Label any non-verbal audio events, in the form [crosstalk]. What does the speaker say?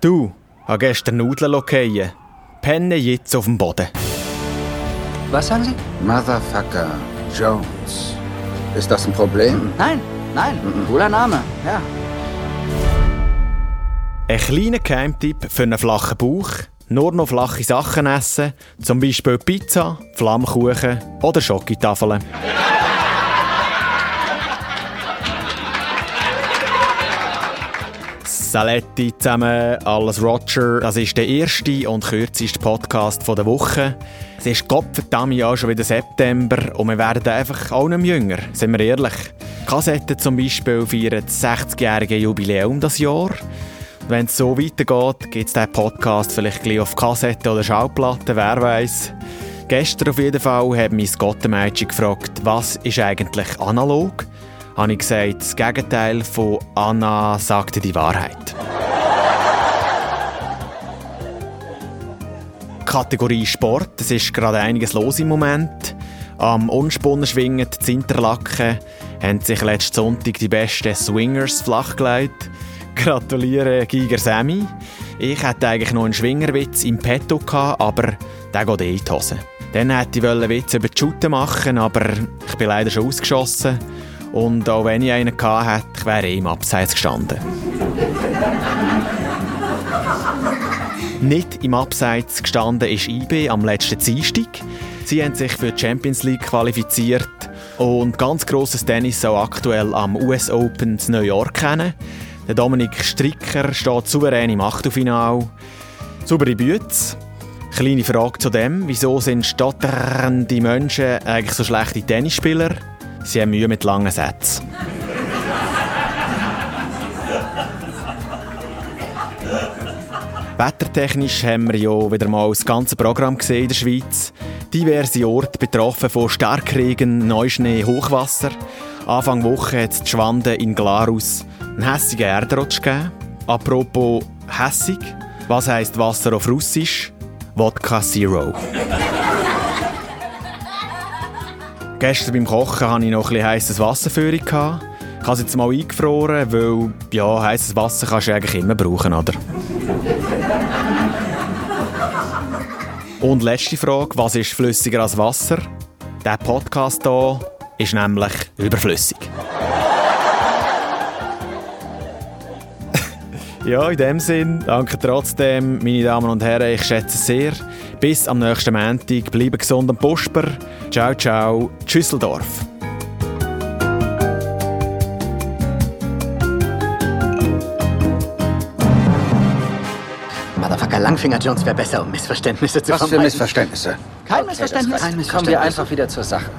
Du, habe gestern Nudeln fallen. Penne jetzt auf dem Boden. Was sagen Sie? Motherfucker Jones. Ist das ein Problem? Nein, nein, cooler Name, ja. Ein kleiner Geheimtipp für einen flachen Bauch. Nur noch flache Sachen essen, zum Beispiel Pizza, Flammkuchen oder Schokotafeln. Saletti zusammen, alles Roger. Das ist der erste und kürzeste Podcast der Woche. Es ist Gottverdammt ja schon wieder September und wir werden einfach auch nicht jünger, sind wir ehrlich. Kassette zum Beispiel feiern das 60-jährige Jubiläum das Jahr. Wenn es so weitergeht, gibt es diesen Podcast vielleicht gleich auf Kassette oder Schallplatte, wer weiß. Gestern auf jeden Fall hat mich Gottemädchen gefragt, was ist eigentlich analog? Habe ich gesagt, das Gegenteil von Anna sagte die Wahrheit. Kategorie Sport, es ist gerade einiges los im Moment. Am Unspunnen schwingend in Interlaken haben sich letzten Sonntag die besten Swingers flachgelegt. Gratuliere Giger Sammy. Ich hätte eigentlich noch einen Schwingerwitz im Petto gehabt, aber der geht eh in die Hose. Dann hätte ich Witz über die Shooten machen aber ich bin leider schon ausgeschossen. Und auch wenn ich einen gehabt hätte, wäre ich im Abseits gestanden. Nicht im Abseits gestanden ist IB am letzten Dienstag. Sie haben sich für die Champions League qualifiziert und ganz grosses Tennis auch aktuell am US Open in New York kennen. Der Dominik Stricker steht souverän im Achtelfinale. Saubere Bütze. Kleine Frage zu dem, wieso sind stotternde Menschen eigentlich so schlechte Tennisspieler? Sie haben Mühe mit langen Sätzen. Wettertechnisch haben wir ja wieder mal das ganze Programm gesehen in der Schweiz. Diverse Orte betroffen von Starkregen, Neuschnee, Hochwasser. Anfang Woche hat es Schwanden in Glarus einen hässigen Erdrutsch gegeben. Apropos hässig, was heisst Wasser auf Russisch? Wodka Zero. Gestern beim Kochen hatte ich noch ein bisschen heisses Wasser für Ich habe es jetzt mal eingefroren, weil ja, heisses Wasser kannst du eigentlich immer brauchen, oder? [laughs] Und letzte Frage, was ist flüssiger als Wasser? Der Podcast hier ist nämlich überflüssig. Ja, in dem Sinn, danke trotzdem, meine Damen und Herren, ich schätze es sehr. Bis am nächsten Montag, bleibe gesund am Pusper. Ciao, ciao, Tschüsseldorf. Motherfucker Langfinger Jones wäre besser, um Missverständnisse zu Was für vermeiden. Missverständnisse? Kein Missverständnis. Kein Kommen wir Missverständnis. einfach wieder zur Sache.